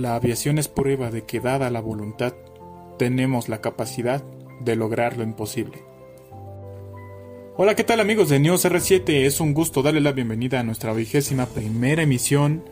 La aviación es prueba de que dada la voluntad, tenemos la capacidad de lograr lo imposible. Hola, ¿qué tal amigos de News R7? Es un gusto darle la bienvenida a nuestra vigésima primera emisión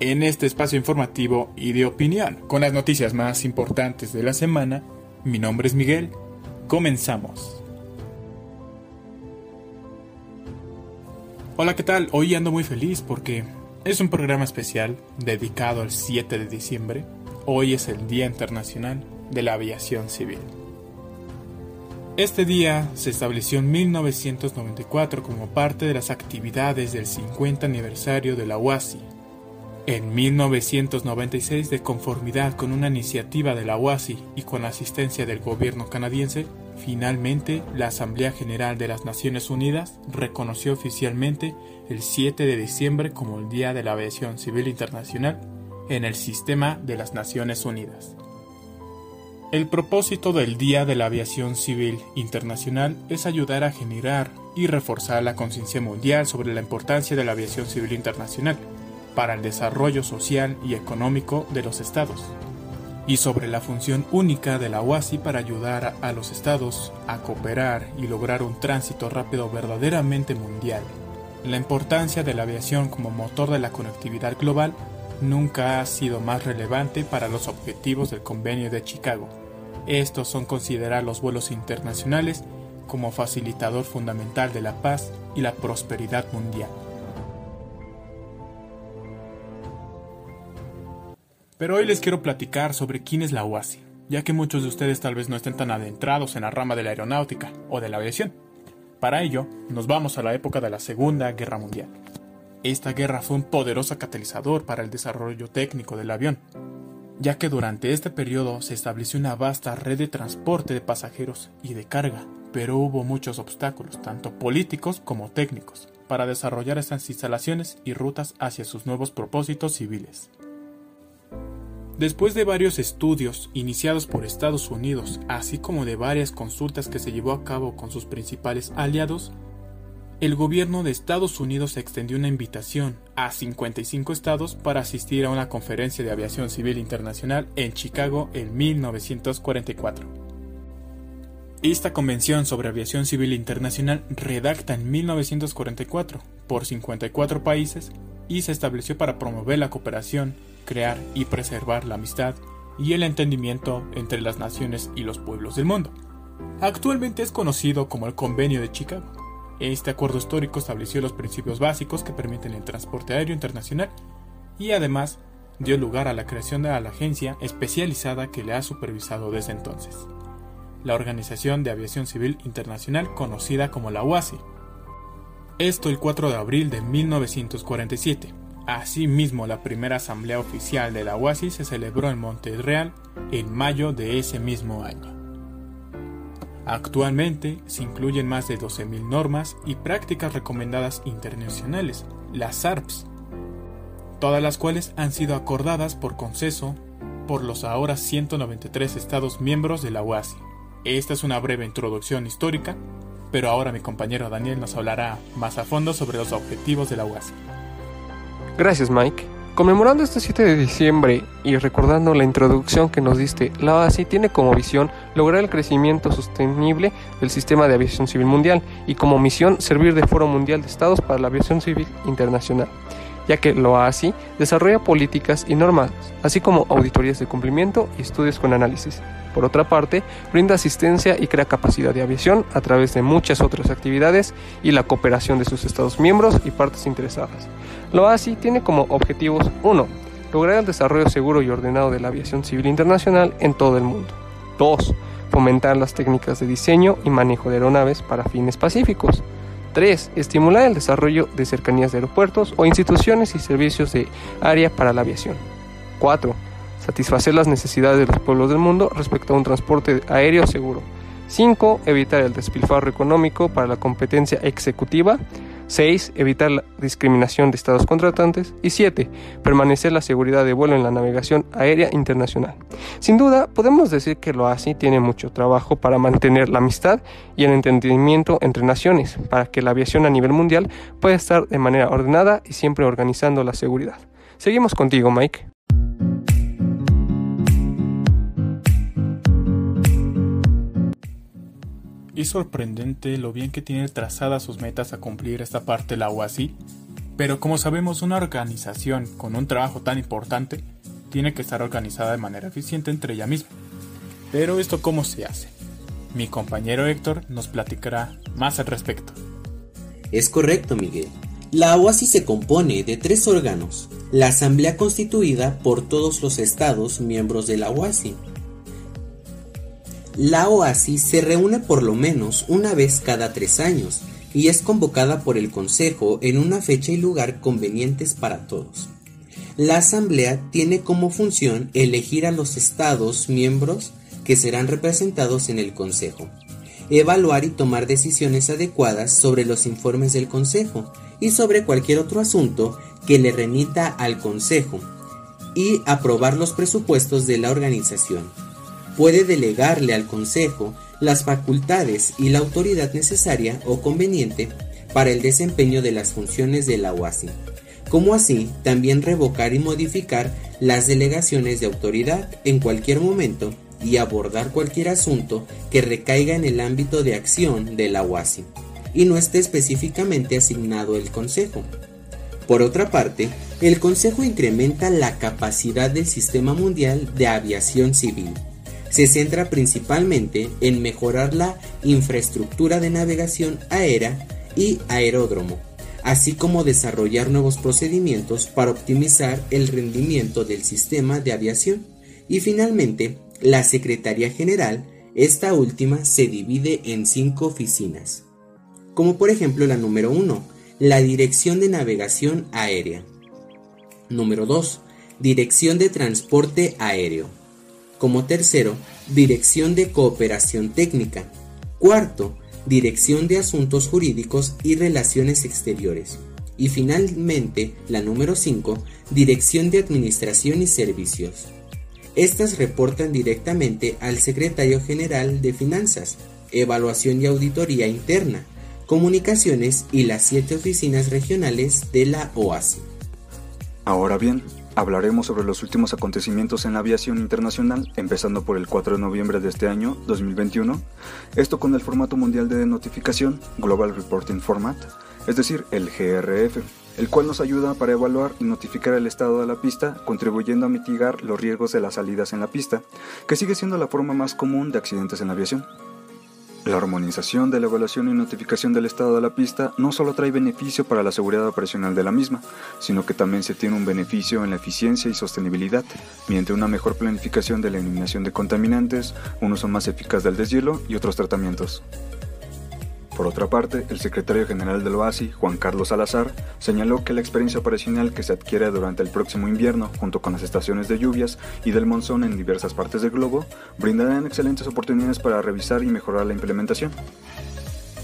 en este espacio informativo y de opinión. Con las noticias más importantes de la semana, mi nombre es Miguel. Comenzamos. Hola, ¿qué tal? Hoy ando muy feliz porque es un programa especial dedicado al 7 de diciembre. Hoy es el Día Internacional de la Aviación Civil. Este día se estableció en 1994 como parte de las actividades del 50 aniversario de la UASI. En 1996, de conformidad con una iniciativa de la UASI y con la asistencia del gobierno canadiense, finalmente la Asamblea General de las Naciones Unidas reconoció oficialmente el 7 de diciembre como el Día de la Aviación Civil Internacional en el sistema de las Naciones Unidas. El propósito del Día de la Aviación Civil Internacional es ayudar a generar y reforzar la conciencia mundial sobre la importancia de la aviación civil internacional para el desarrollo social y económico de los estados, y sobre la función única de la OASI para ayudar a los estados a cooperar y lograr un tránsito rápido verdaderamente mundial. La importancia de la aviación como motor de la conectividad global nunca ha sido más relevante para los objetivos del Convenio de Chicago estos son considerar los vuelos internacionales como facilitador fundamental de la paz y la prosperidad mundial. Pero hoy les quiero platicar sobre quién es la UASI, ya que muchos de ustedes tal vez no estén tan adentrados en la rama de la aeronáutica o de la aviación. Para ello, nos vamos a la época de la Segunda Guerra Mundial. Esta guerra fue un poderoso catalizador para el desarrollo técnico del avión, ya que durante este periodo se estableció una vasta red de transporte de pasajeros y de carga, pero hubo muchos obstáculos, tanto políticos como técnicos, para desarrollar estas instalaciones y rutas hacia sus nuevos propósitos civiles. Después de varios estudios iniciados por Estados Unidos, así como de varias consultas que se llevó a cabo con sus principales aliados, el gobierno de Estados Unidos extendió una invitación a 55 estados para asistir a una conferencia de aviación civil internacional en Chicago en 1944. Esta convención sobre aviación civil internacional redacta en 1944 por 54 países y se estableció para promover la cooperación, crear y preservar la amistad y el entendimiento entre las naciones y los pueblos del mundo. Actualmente es conocido como el Convenio de Chicago. Este acuerdo histórico estableció los principios básicos que permiten el transporte aéreo internacional y además dio lugar a la creación de la agencia especializada que le ha supervisado desde entonces, la Organización de Aviación Civil Internacional conocida como la UASI. Esto el 4 de abril de 1947. Asimismo, la primera asamblea oficial de la UASI se celebró en Montreal en mayo de ese mismo año. Actualmente se incluyen más de 12.000 normas y prácticas recomendadas internacionales, las ARPS, todas las cuales han sido acordadas por consenso por los ahora 193 Estados miembros de la OASI. Esta es una breve introducción histórica, pero ahora mi compañero Daniel nos hablará más a fondo sobre los objetivos de la OASI. Gracias Mike. Conmemorando este 7 de diciembre y recordando la introducción que nos diste, la OASI tiene como visión lograr el crecimiento sostenible del sistema de aviación civil mundial y como misión servir de foro mundial de estados para la aviación civil internacional, ya que la OASI desarrolla políticas y normas, así como auditorías de cumplimiento y estudios con análisis. Por otra parte, brinda asistencia y crea capacidad de aviación a través de muchas otras actividades y la cooperación de sus estados miembros y partes interesadas. Lo así tiene como objetivos 1. Lograr el desarrollo seguro y ordenado de la aviación civil internacional en todo el mundo. 2. Fomentar las técnicas de diseño y manejo de aeronaves para fines pacíficos. 3. Estimular el desarrollo de cercanías de aeropuertos o instituciones y servicios de área para la aviación. 4. Satisfacer las necesidades de los pueblos del mundo respecto a un transporte aéreo seguro. 5. Evitar el despilfarro económico para la competencia ejecutiva 6. Evitar la discriminación de estados contratantes. Y 7. Permanecer la seguridad de vuelo en la navegación aérea internacional. Sin duda, podemos decir que lo así tiene mucho trabajo para mantener la amistad y el entendimiento entre naciones, para que la aviación a nivel mundial pueda estar de manera ordenada y siempre organizando la seguridad. Seguimos contigo, Mike. Es sorprendente lo bien que tiene trazadas sus metas a cumplir esta parte la UASI, pero como sabemos una organización con un trabajo tan importante tiene que estar organizada de manera eficiente entre ella misma. Pero esto cómo se hace? Mi compañero Héctor nos platicará más al respecto. Es correcto, Miguel. La OASI se compone de tres órganos. La asamblea constituida por todos los estados miembros de la OASI, la OASI se reúne por lo menos una vez cada tres años y es convocada por el Consejo en una fecha y lugar convenientes para todos. La Asamblea tiene como función elegir a los Estados miembros que serán representados en el Consejo, evaluar y tomar decisiones adecuadas sobre los informes del Consejo y sobre cualquier otro asunto que le remita al Consejo, y aprobar los presupuestos de la organización puede delegarle al Consejo las facultades y la autoridad necesaria o conveniente para el desempeño de las funciones de la OASI, como así también revocar y modificar las delegaciones de autoridad en cualquier momento y abordar cualquier asunto que recaiga en el ámbito de acción de la OASI y no esté específicamente asignado el Consejo. Por otra parte, el Consejo incrementa la capacidad del Sistema Mundial de Aviación Civil se centra principalmente en mejorar la infraestructura de navegación aérea y aeródromo, así como desarrollar nuevos procedimientos para optimizar el rendimiento del sistema de aviación. Y finalmente, la Secretaría General, esta última se divide en cinco oficinas, como por ejemplo la número 1, la Dirección de Navegación Aérea. Número 2, Dirección de Transporte Aéreo. Como tercero, Dirección de Cooperación Técnica. Cuarto, Dirección de Asuntos Jurídicos y Relaciones Exteriores. Y finalmente, la número 5, Dirección de Administración y Servicios. Estas reportan directamente al Secretario General de Finanzas, Evaluación y Auditoría Interna, Comunicaciones y las siete oficinas regionales de la OASI. Ahora bien, Hablaremos sobre los últimos acontecimientos en la aviación internacional, empezando por el 4 de noviembre de este año, 2021, esto con el formato mundial de notificación, Global Reporting Format, es decir, el GRF, el cual nos ayuda para evaluar y notificar el estado de la pista, contribuyendo a mitigar los riesgos de las salidas en la pista, que sigue siendo la forma más común de accidentes en la aviación. La armonización de la evaluación y notificación del estado de la pista no solo trae beneficio para la seguridad operacional de la misma, sino que también se tiene un beneficio en la eficiencia y sostenibilidad, mediante una mejor planificación de la eliminación de contaminantes, un uso más eficaz del deshielo y otros tratamientos. Por otra parte, el secretario general del OASI, Juan Carlos Salazar, señaló que la experiencia operacional que se adquiere durante el próximo invierno, junto con las estaciones de lluvias y del monzón en diversas partes del globo, brindarán excelentes oportunidades para revisar y mejorar la implementación.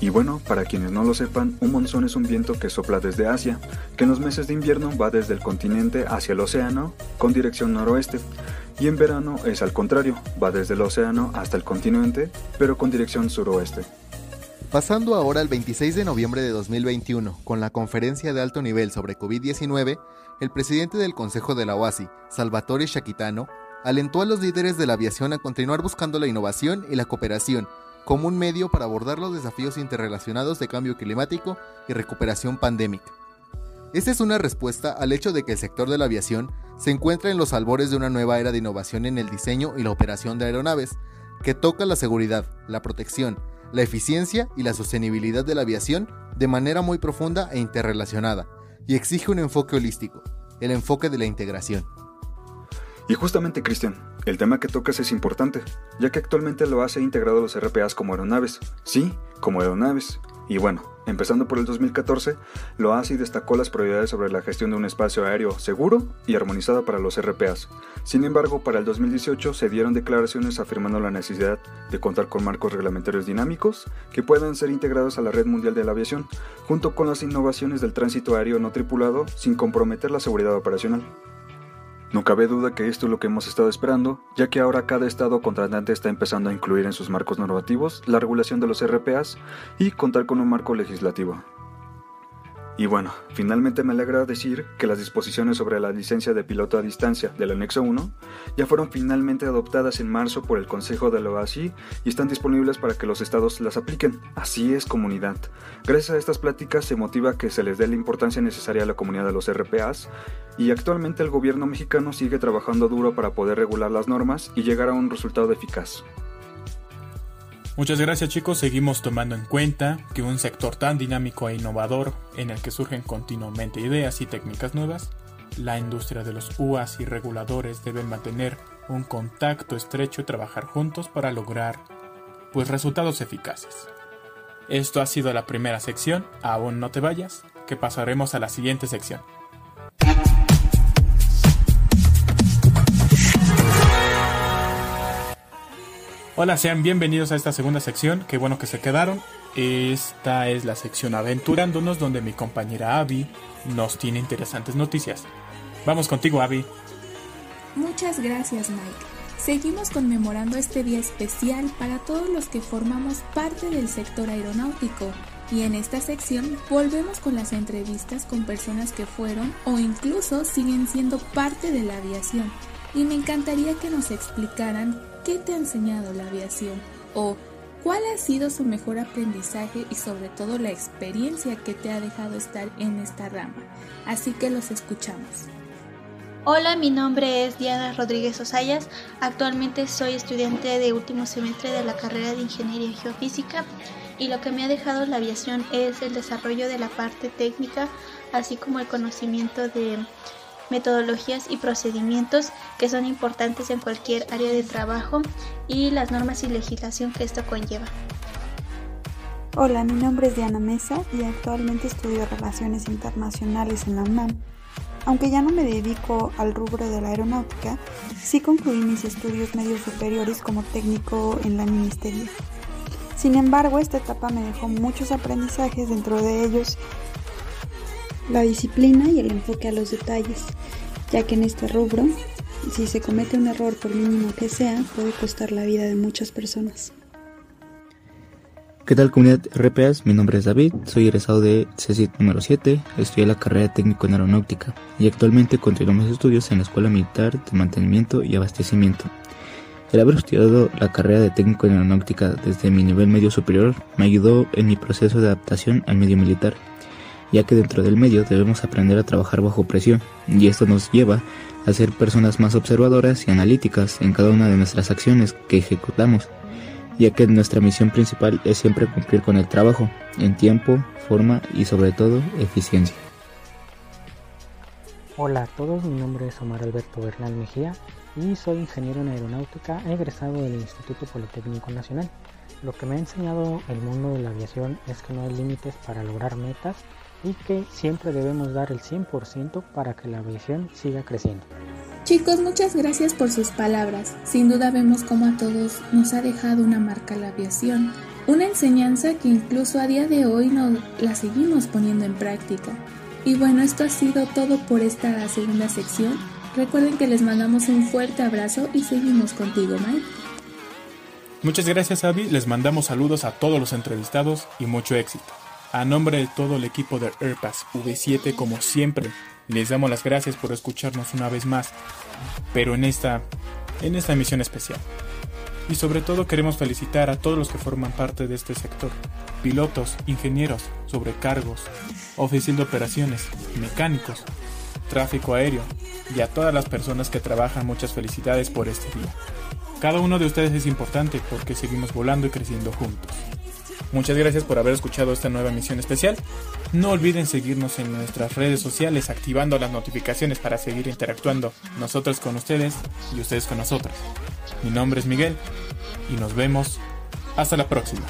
Y bueno, para quienes no lo sepan, un monzón es un viento que sopla desde Asia, que en los meses de invierno va desde el continente hacia el océano con dirección noroeste, y en verano es al contrario, va desde el océano hasta el continente, pero con dirección suroeste. Pasando ahora al 26 de noviembre de 2021, con la conferencia de alto nivel sobre COVID-19, el presidente del Consejo de la OASI, Salvatore Shakitano, alentó a los líderes de la aviación a continuar buscando la innovación y la cooperación como un medio para abordar los desafíos interrelacionados de cambio climático y recuperación pandémica. Esta es una respuesta al hecho de que el sector de la aviación se encuentra en los albores de una nueva era de innovación en el diseño y la operación de aeronaves, que toca la seguridad, la protección, la eficiencia y la sostenibilidad de la aviación de manera muy profunda e interrelacionada, y exige un enfoque holístico, el enfoque de la integración. Y justamente, Cristian, el tema que tocas es importante, ya que actualmente lo hace integrado los RPAs como aeronaves. Sí, como aeronaves. Y bueno, Empezando por el 2014, lo y destacó las prioridades sobre la gestión de un espacio aéreo seguro y armonizado para los RPAs. Sin embargo, para el 2018 se dieron declaraciones afirmando la necesidad de contar con marcos reglamentarios dinámicos que puedan ser integrados a la red mundial de la aviación, junto con las innovaciones del tránsito aéreo no tripulado sin comprometer la seguridad operacional. No cabe duda que esto es lo que hemos estado esperando, ya que ahora cada estado contratante está empezando a incluir en sus marcos normativos la regulación de los RPAs y contar con un marco legislativo. Y bueno, finalmente me alegra decir que las disposiciones sobre la licencia de piloto a distancia del anexo 1 ya fueron finalmente adoptadas en marzo por el Consejo de la OASI y están disponibles para que los estados las apliquen. Así es comunidad. Gracias a estas pláticas se motiva que se les dé la importancia necesaria a la comunidad de los RPAs y actualmente el gobierno mexicano sigue trabajando duro para poder regular las normas y llegar a un resultado eficaz. Muchas gracias chicos, seguimos tomando en cuenta que un sector tan dinámico e innovador en el que surgen continuamente ideas y técnicas nuevas, la industria de los UAS y reguladores deben mantener un contacto estrecho y trabajar juntos para lograr pues resultados eficaces. Esto ha sido la primera sección, aún no te vayas, que pasaremos a la siguiente sección. Hola, sean bienvenidos a esta segunda sección. Qué bueno que se quedaron. Esta es la sección Aventurándonos, donde mi compañera Abby nos tiene interesantes noticias. Vamos contigo, Abby. Muchas gracias, Mike. Seguimos conmemorando este día especial para todos los que formamos parte del sector aeronáutico. Y en esta sección volvemos con las entrevistas con personas que fueron o incluso siguen siendo parte de la aviación. Y me encantaría que nos explicaran ¿Qué te ha enseñado la aviación? ¿O cuál ha sido su mejor aprendizaje y sobre todo la experiencia que te ha dejado estar en esta rama? Así que los escuchamos. Hola, mi nombre es Diana Rodríguez Osayas. Actualmente soy estudiante de último semestre de la carrera de Ingeniería Geofísica y lo que me ha dejado la aviación es el desarrollo de la parte técnica, así como el conocimiento de metodologías y procedimientos que son importantes en cualquier área de trabajo y las normas y legislación que esto conlleva. Hola, mi nombre es Diana Mesa y actualmente estudio Relaciones Internacionales en la UNAM. Aunque ya no me dedico al rubro de la aeronáutica, sí concluí mis estudios medios superiores como técnico en la ministeria. Sin embargo, esta etapa me dejó muchos aprendizajes, dentro de ellos la disciplina y el enfoque a los detalles, ya que en este rubro, si se comete un error por mínimo que sea, puede costar la vida de muchas personas. ¿Qué tal comunidad RPAs? Mi nombre es David, soy egresado de CECIT número 7, estudié la carrera de técnico en aeronáutica y actualmente continúo mis estudios en la Escuela Militar de Mantenimiento y Abastecimiento. El haber estudiado la carrera de técnico en aeronáutica desde mi nivel medio superior me ayudó en mi proceso de adaptación al medio militar ya que dentro del medio debemos aprender a trabajar bajo presión, y esto nos lleva a ser personas más observadoras y analíticas en cada una de nuestras acciones que ejecutamos, ya que nuestra misión principal es siempre cumplir con el trabajo, en tiempo, forma y sobre todo eficiencia. Hola a todos, mi nombre es Omar Alberto Bernal Mejía y soy ingeniero en aeronáutica egresado del Instituto Politécnico Nacional. Lo que me ha enseñado el mundo de la aviación es que no hay límites para lograr metas y que siempre debemos dar el 100% para que la aviación siga creciendo. Chicos, muchas gracias por sus palabras. Sin duda vemos cómo a todos nos ha dejado una marca la aviación, una enseñanza que incluso a día de hoy no la seguimos poniendo en práctica. Y bueno, esto ha sido todo por esta segunda sección. Recuerden que les mandamos un fuerte abrazo y seguimos contigo, Mike. Muchas gracias, Abby. Les mandamos saludos a todos los entrevistados y mucho éxito. A nombre de todo el equipo de AirPass V7, como siempre, les damos las gracias por escucharnos una vez más, pero en esta, en esta emisión especial. Y sobre todo queremos felicitar a todos los que forman parte de este sector, pilotos, ingenieros, sobrecargos, oficial de operaciones, mecánicos, tráfico aéreo y a todas las personas que trabajan muchas felicidades por este día. Cada uno de ustedes es importante porque seguimos volando y creciendo juntos. Muchas gracias por haber escuchado esta nueva emisión especial. No olviden seguirnos en nuestras redes sociales activando las notificaciones para seguir interactuando nosotros con ustedes y ustedes con nosotros. Mi nombre es Miguel y nos vemos hasta la próxima.